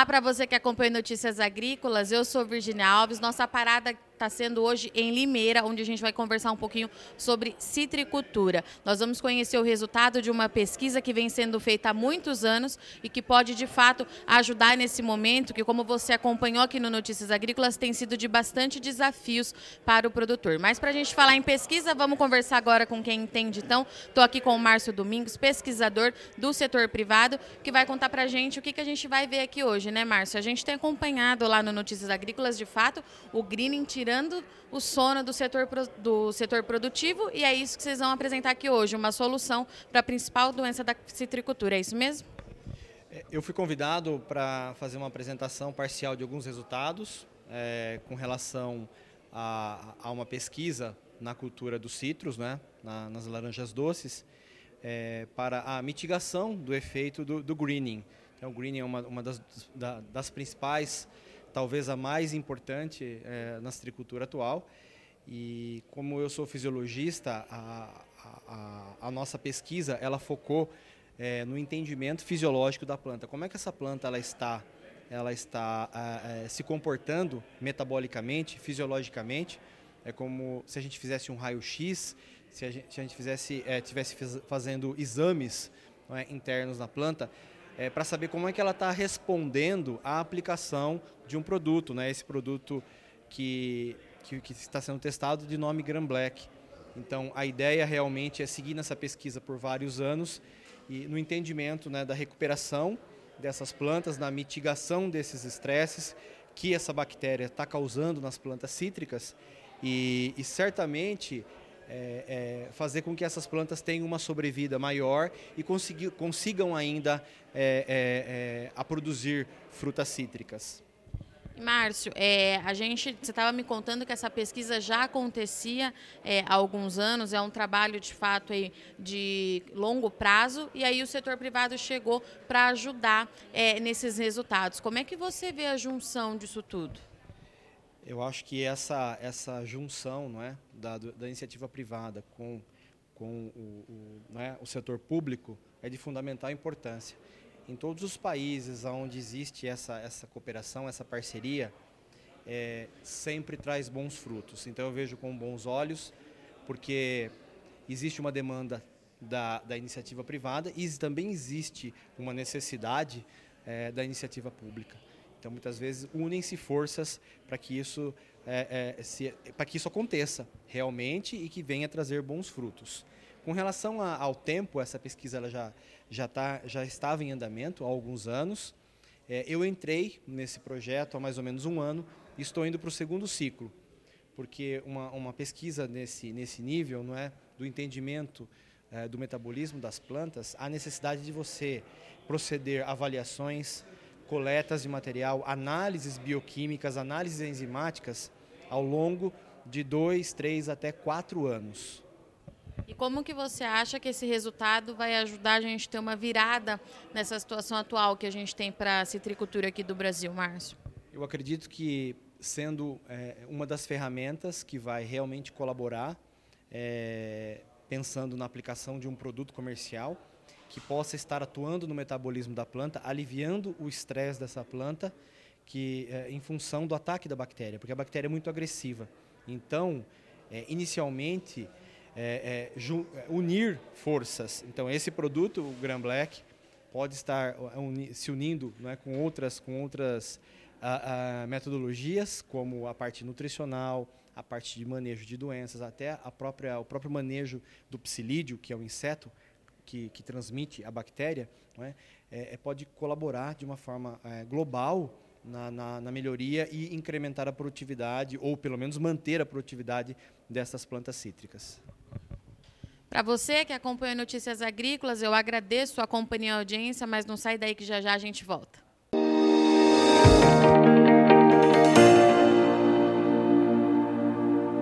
Olá para você que acompanha Notícias Agrícolas. Eu sou Virginia Alves. Nossa parada está sendo hoje em Limeira, onde a gente vai conversar um pouquinho sobre citricultura. Nós vamos conhecer o resultado de uma pesquisa que vem sendo feita há muitos anos e que pode, de fato, ajudar nesse momento, que, como você acompanhou aqui no Notícias Agrícolas, tem sido de bastante desafios para o produtor. Mas para a gente falar em pesquisa, vamos conversar agora com quem entende. Então, estou aqui com o Márcio Domingos, pesquisador do setor privado, que vai contar para a gente o que, que a gente vai ver aqui hoje, né, Márcio? A gente tem acompanhado lá no Notícias Agrícolas, de fato, o greening tirando tirando o sono do setor, do setor produtivo e é isso que vocês vão apresentar aqui hoje, uma solução para a principal doença da citricultura, é isso mesmo? É, eu fui convidado para fazer uma apresentação parcial de alguns resultados é, com relação a, a, uma pesquisa na cultura dos citros, né, na, nas laranjas doces, é, para a mitigação do efeito do, do greening. Então, o greening é uma, uma das, da, das principais talvez a mais importante é, na citricultura atual. E como eu sou fisiologista, a, a, a nossa pesquisa ela focou é, no entendimento fisiológico da planta. Como é que essa planta ela está, ela está é, se comportando metabolicamente, fisiologicamente? É como se a gente fizesse um raio-x, se a gente fizesse, é, tivesse fazendo exames é, internos na planta, é, para saber como é que ela está respondendo à aplicação de um produto, né? Esse produto que, que, que está sendo testado de nome Gram Black. Então, a ideia realmente é seguir nessa pesquisa por vários anos e no entendimento né, da recuperação dessas plantas, na mitigação desses estresses que essa bactéria está causando nas plantas cítricas e, e certamente é, é, fazer com que essas plantas tenham uma sobrevida maior e consigam ainda é, é, é, a produzir frutas cítricas. Márcio, é, a gente, você estava me contando que essa pesquisa já acontecia é, há alguns anos, é um trabalho de fato aí, de longo prazo, e aí o setor privado chegou para ajudar é, nesses resultados. Como é que você vê a junção disso tudo? Eu acho que essa, essa junção não é, da, da iniciativa privada com, com o, o, é, o setor público é de fundamental importância. Em todos os países onde existe essa, essa cooperação, essa parceria, é, sempre traz bons frutos. Então eu vejo com bons olhos, porque existe uma demanda da, da iniciativa privada e também existe uma necessidade é, da iniciativa pública. Então, muitas vezes, unem-se forças para que isso é, é, para que isso aconteça realmente e que venha trazer bons frutos. Com relação a, ao tempo, essa pesquisa ela já, já, tá, já estava em andamento há alguns anos. É, eu entrei nesse projeto há mais ou menos um ano e estou indo para o segundo ciclo, porque uma, uma pesquisa nesse, nesse nível não é, do entendimento é, do metabolismo das plantas, há necessidade de você proceder avaliações, coletas de material, análises bioquímicas, análises enzimáticas ao longo de dois, três até quatro anos. E como que você acha que esse resultado vai ajudar a gente a ter uma virada nessa situação atual que a gente tem para a citricultura aqui do Brasil, Márcio? Eu acredito que sendo é, uma das ferramentas que vai realmente colaborar, é, pensando na aplicação de um produto comercial, que possa estar atuando no metabolismo da planta, aliviando o estresse dessa planta, que é, em função do ataque da bactéria, porque a bactéria é muito agressiva. Então, é, inicialmente, é, unir forças. Então, esse produto, o Gram Black, pode estar se unindo né, com outras, com outras a, a, metodologias, como a parte nutricional, a parte de manejo de doenças, até a própria, o próprio manejo do psilídeo, que é o inseto, que, que transmite a bactéria, é? É, é, pode colaborar de uma forma é, global na, na, na, melhoria e incrementar a produtividade, ou pelo menos manter a produtividade dessas plantas cítricas. Para você que acompanha Notícias Agrícolas, eu agradeço a companhia e a audiência, mas não sai daí que já já a gente volta.